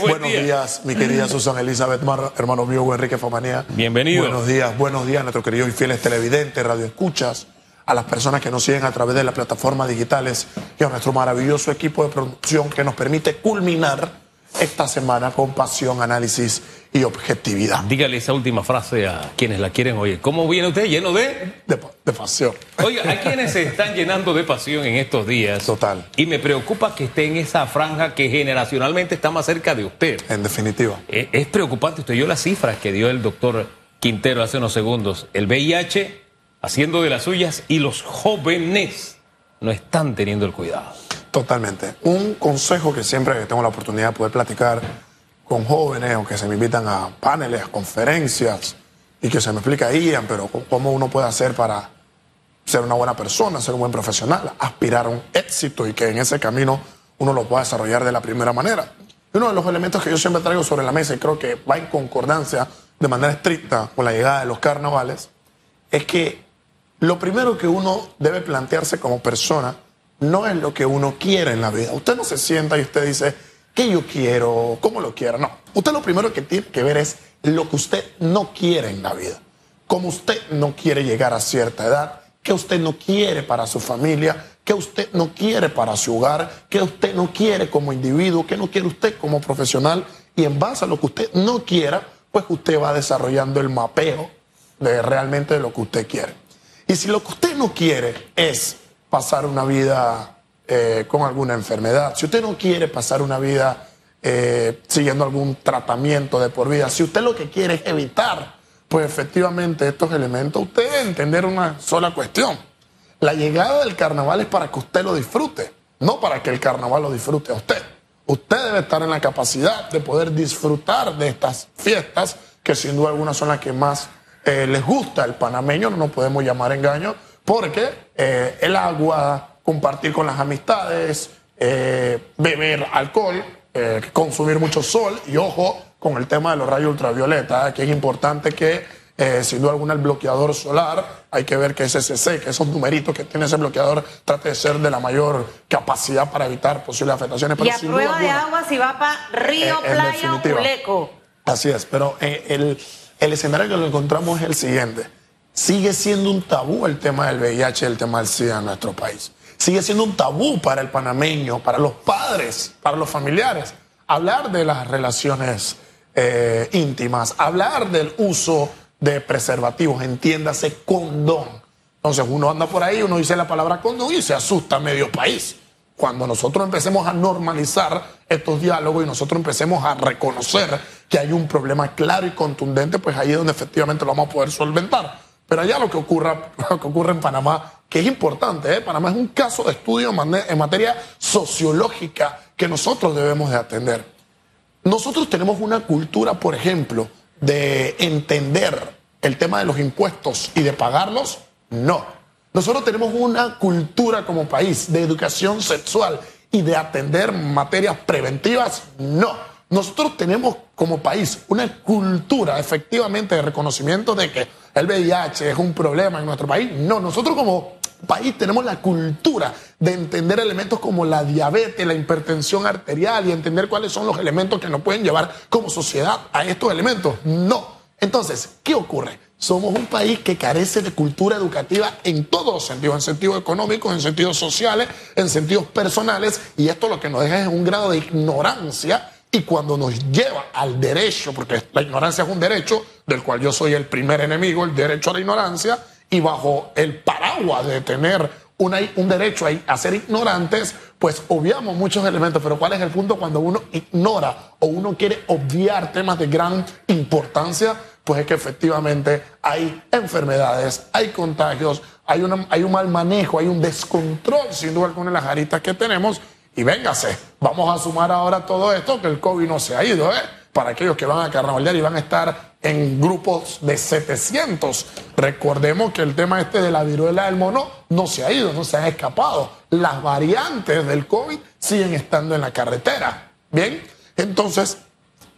Buenos días, mi querida Susan Elizabeth Mar, hermano mío Enrique Famanía. Bienvenido. Buenos días, buenos días a nuestros queridos y fieles televidentes, radioescuchas, a las personas que nos siguen a través de las plataformas digitales y a nuestro maravilloso equipo de producción que nos permite culminar esta semana con pasión, análisis y objetividad. Dígale esa última frase a quienes la quieren oír. ¿Cómo viene usted? ¿Lleno de? De, de pasión. Oiga, hay quienes se están llenando de pasión en estos días. Total. Y me preocupa que esté en esa franja que generacionalmente está más cerca de usted. En definitiva. Es, es preocupante. Usted oyó las cifras que dio el doctor Quintero hace unos segundos. El VIH haciendo de las suyas y los jóvenes no están teniendo el cuidado. Totalmente. Un consejo que siempre tengo la oportunidad de poder platicar con jóvenes o que se me invitan a paneles, conferencias y que se me explica Ian, pero cómo uno puede hacer para ser una buena persona, ser un buen profesional, aspirar a un éxito y que en ese camino uno lo pueda desarrollar de la primera manera. Uno de los elementos que yo siempre traigo sobre la mesa y creo que va en concordancia de manera estricta con la llegada de los carnavales es que lo primero que uno debe plantearse como persona no es lo que uno quiere en la vida. Usted no se sienta y usted dice, ¿qué yo quiero? ¿Cómo lo quiero? No. Usted lo primero que tiene que ver es lo que usted no quiere en la vida. Cómo usted no quiere llegar a cierta edad, qué usted no quiere para su familia, qué usted no quiere para su hogar, qué usted no quiere como individuo, qué no quiere usted como profesional. Y en base a lo que usted no quiera, pues usted va desarrollando el mapeo de realmente lo que usted quiere. Y si lo que usted no quiere es pasar una vida eh, con alguna enfermedad, si usted no quiere pasar una vida eh, siguiendo algún tratamiento de por vida, si usted lo que quiere es evitar, pues efectivamente estos elementos, usted debe entender una sola cuestión. La llegada del carnaval es para que usted lo disfrute, no para que el carnaval lo disfrute a usted. Usted debe estar en la capacidad de poder disfrutar de estas fiestas, que sin duda alguna son las que más eh, les gusta al panameño, no nos podemos llamar engaño, porque eh, el agua, compartir con las amistades, eh, beber alcohol, eh, consumir mucho sol y ojo con el tema de los rayos ultravioleta, que es importante que eh, sin duda alguna el bloqueador solar, hay que ver que ese CC, que esos numeritos que tiene ese bloqueador, trate de ser de la mayor capacidad para evitar posibles afectaciones. y Pero a sin prueba de alguna- agua si va para Río, Eh, Playa o. Así es, pero el, el escenario que lo encontramos es el siguiente. Sigue siendo un tabú el tema del VIH, el tema del SIDA en nuestro país. Sigue siendo un tabú para el panameño, para los padres, para los familiares. Hablar de las relaciones eh, íntimas, hablar del uso de preservativos, entiéndase condón. Entonces uno anda por ahí, uno dice la palabra condón y se asusta medio país. Cuando nosotros empecemos a normalizar estos diálogos y nosotros empecemos a reconocer que hay un problema claro y contundente, pues ahí es donde efectivamente lo vamos a poder solventar. Pero allá lo que que ocurre en Panamá, que es importante, ¿eh? Panamá es un caso de estudio en materia sociológica que nosotros debemos de atender. Nosotros tenemos una cultura, por ejemplo, de entender el tema de los impuestos y de pagarlos. No. Nosotros tenemos una cultura como país de educación sexual y de atender materias preventivas. No. Nosotros tenemos como país una cultura efectivamente de reconocimiento de que el VIH es un problema en nuestro país. No, nosotros como país tenemos la cultura de entender elementos como la diabetes, la hipertensión arterial y entender cuáles son los elementos que nos pueden llevar como sociedad a estos elementos. No. Entonces, ¿qué ocurre? Somos un país que carece de cultura educativa en todos los sentidos, en sentidos económicos, en sentidos sociales, en sentidos personales, y esto lo que nos deja es un grado de ignorancia y cuando nos lleva al derecho, porque la ignorancia es un derecho, del cual yo soy el primer enemigo, el derecho a la ignorancia, y bajo el paraguas de tener una- un derecho a, a ser ignorantes, pues obviamos muchos elementos. Pero ¿cuál es el punto cuando uno ignora o uno quiere obviar temas de gran importancia? Pues es que efectivamente hay enfermedades, hay contagios, hay, una- hay un mal manejo, hay un descontrol, sin duda alguna, en las aritas que tenemos. Y véngase, vamos a sumar ahora todo esto, que el COVID no se ha ido, ¿eh? Para aquellos que van a carnavalear y van a estar en grupos de 700. Recordemos que el tema este de la viruela del mono no se ha ido, no se han escapado. Las variantes del COVID siguen estando en la carretera. Bien, entonces,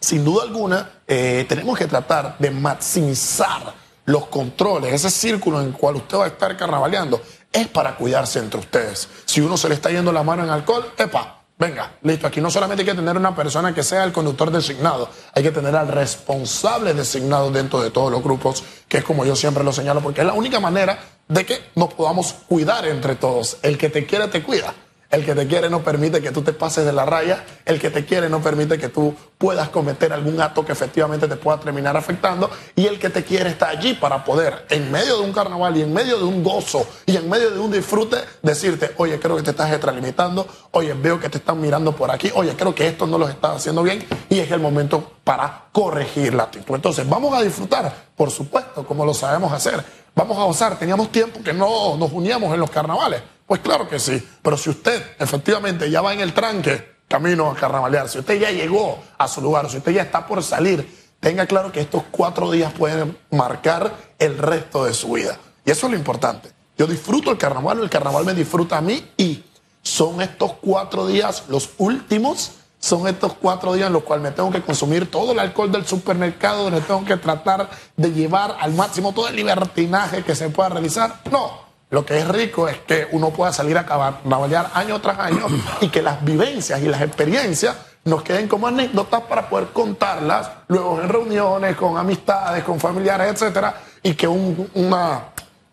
sin duda alguna, eh, tenemos que tratar de maximizar los controles, ese círculo en el cual usted va a estar carnavaleando, es para cuidarse entre ustedes. Si uno se le está yendo la mano en alcohol, epa, Venga, listo. Aquí no solamente hay que tener una persona que sea el conductor designado, hay que tener al responsable designado dentro de todos los grupos, que es como yo siempre lo señalo, porque es la única manera de que nos podamos cuidar entre todos. El que te quiere, te cuida. El que te quiere no permite que tú te pases de la raya. El que te quiere no permite que tú puedas cometer algún acto que efectivamente te pueda terminar afectando. Y el que te quiere está allí para poder, en medio de un carnaval y en medio de un gozo y en medio de un disfrute, decirte, oye, creo que te estás extralimitando. Oye, veo que te están mirando por aquí. Oye, creo que esto no lo estás haciendo bien. Y es el momento para corregir la actitud. Entonces, vamos a disfrutar, por supuesto, como lo sabemos hacer. Vamos a gozar. Teníamos tiempo que no nos uníamos en los carnavales. Pues claro que sí, pero si usted efectivamente ya va en el tranque camino a carnavalear, si usted ya llegó a su lugar, si usted ya está por salir, tenga claro que estos cuatro días pueden marcar el resto de su vida. Y eso es lo importante. Yo disfruto el carnaval, el carnaval me disfruta a mí y son estos cuatro días los últimos, son estos cuatro días en los cuales me tengo que consumir todo el alcohol del supermercado, donde tengo que tratar de llevar al máximo todo el libertinaje que se pueda realizar. No, lo que es rico es que uno pueda salir a carnavalear año tras año y que las vivencias y las experiencias nos queden como anécdotas para poder contarlas luego en reuniones, con amistades, con familiares, etcétera, y que una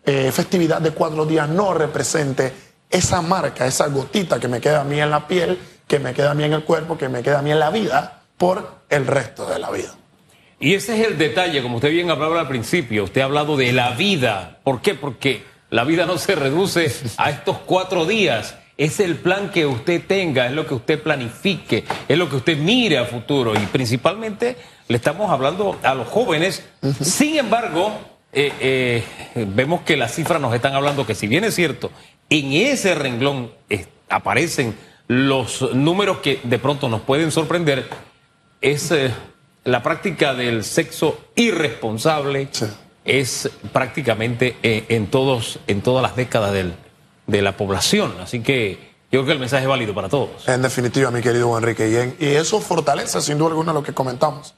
eh, festividad de cuatro días no represente esa marca, esa gotita que me queda a mí en la piel, que me queda a mí en el cuerpo, que me queda a mí en la vida por el resto de la vida. Y ese es el detalle, como usted bien hablaba al principio, usted ha hablado de la vida. ¿Por qué? Porque la vida no se reduce a estos cuatro días. Es el plan que usted tenga, es lo que usted planifique, es lo que usted mire a futuro. Y principalmente le estamos hablando a los jóvenes. Sin embargo, eh, eh, vemos que las cifras nos están hablando que si bien es cierto, en ese renglón eh, aparecen los números que de pronto nos pueden sorprender, es la práctica del sexo irresponsable es prácticamente eh, en, todos, en todas las décadas del, de la población. Así que yo creo que el mensaje es válido para todos. En definitiva, mi querido Enrique. Y, y eso fortalece sin duda alguna lo que comentamos.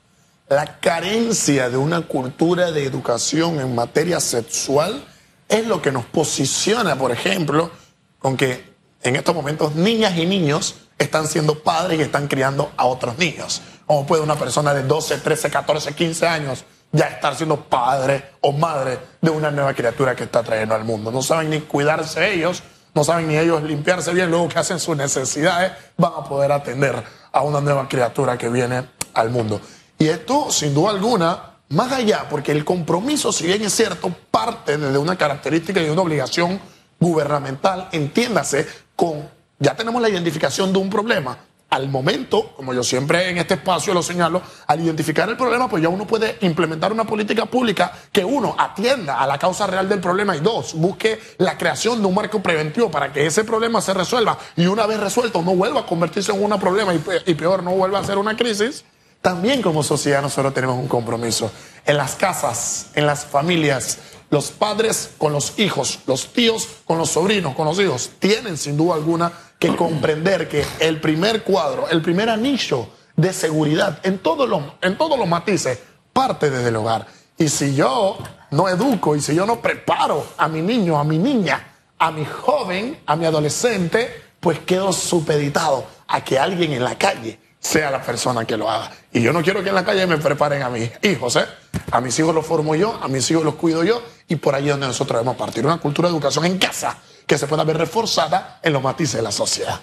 La carencia de una cultura de educación en materia sexual es lo que nos posiciona, por ejemplo, con que en estos momentos niñas y niños están siendo padres y están criando a otros niños. Como puede una persona de 12, 13, 14, 15 años ya estar siendo padre o madre de una nueva criatura que está trayendo al mundo. No saben ni cuidarse ellos, no saben ni ellos limpiarse bien, luego que hacen sus necesidades, van a poder atender a una nueva criatura que viene al mundo. Y esto, sin duda alguna, más allá, porque el compromiso, si bien es cierto, parte de una característica y una obligación gubernamental, entiéndase, con, ya tenemos la identificación de un problema, al momento, como yo siempre en este espacio lo señalo, al identificar el problema, pues ya uno puede implementar una política pública que uno atienda a la causa real del problema y dos, busque la creación de un marco preventivo para que ese problema se resuelva y una vez resuelto no vuelva a convertirse en un problema y, peor, no vuelva a ser una crisis. También como sociedad nosotros tenemos un compromiso. En las casas, en las familias, los padres con los hijos, los tíos con los sobrinos, con los hijos, tienen sin duda alguna que comprender que el primer cuadro, el primer anillo de seguridad en todos los, en todos los matices parte desde el hogar. Y si yo no educo y si yo no preparo a mi niño, a mi niña, a mi joven, a mi adolescente, pues quedo supeditado a que alguien en la calle sea la persona que lo haga. Y yo no quiero que en la calle me preparen a mis hijos, ¿eh? A mis hijos los formo yo, a mis hijos los cuido yo, y por ahí es donde nosotros debemos partir. Una cultura de educación en casa que se pueda ver reforzada en los matices de la sociedad.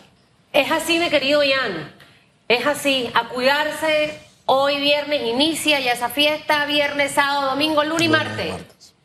Es así, mi querido Ian. Es así. A cuidarse. Hoy viernes inicia ya esa fiesta. Viernes, sábado, domingo, lunes y martes.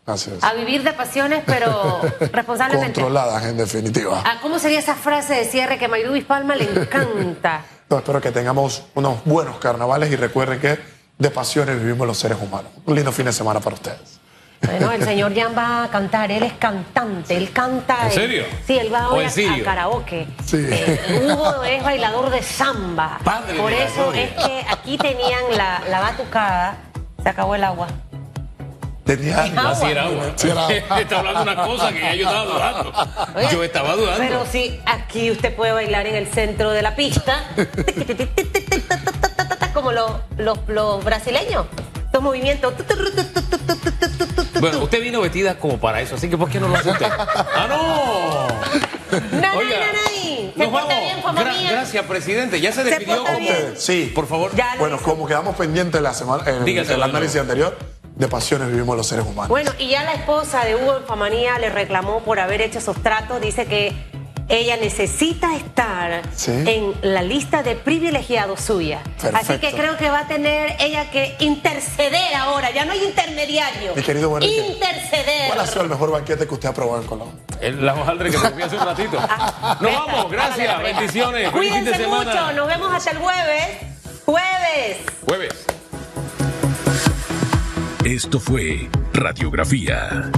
Así es. A vivir de pasiones, pero responsablemente. Controladas, en definitiva. Ah, ¿Cómo sería esa frase de cierre que a Palma le encanta? No, espero que tengamos unos buenos carnavales y recuerden que de pasiones vivimos los seres humanos. Un lindo fin de semana para ustedes. Bueno, el señor Jan va a cantar, él es cantante, él canta. ¿En serio? Sí, él va hoy a, karaoke. Sí. Eh, Hugo es bailador de samba. Padre Por eso es que aquí tenían la, la batucada, se acabó el agua. Tenía agua. Así era agua. Sí, era... Está hablando una cosa que yo estaba dudando. yo estaba dudando. Pero sí, aquí usted puede bailar en el centro de la pista, como los, los, los brasileños. Los movimientos. Bueno, usted vino vestida como para eso, así que ¿por qué no lo hace usted? ¡Ah, no! ¡No, no, no, ¿Se porta bien, familia? Gra- gracias, presidente. Ya se despidió. bien. Ustedes, sí. Por favor. Ya Bueno, como quedamos pendientes la semana, en Dígaselo el análisis anterior, de pasiones vivimos los seres humanos. Bueno, y ya la esposa de Hugo Infamanía le reclamó por haber hecho esos tratos. Dice que ella necesita estar Sí. en la lista de privilegiados suya. Así que creo que va a tener ella que interceder ahora. Ya no hay intermediario. Mi querido Enrique, Interceder. ¿Cuál ha sido el mejor banquete que usted ha probado en Colombia? El- La hojaldre que vi hace un ratito. Ah, Nos presta, vamos, gracias, bendiciones. Cuídense mucho. Nos vemos hasta el jueves. Jueves. Jueves. Esto fue Radiografía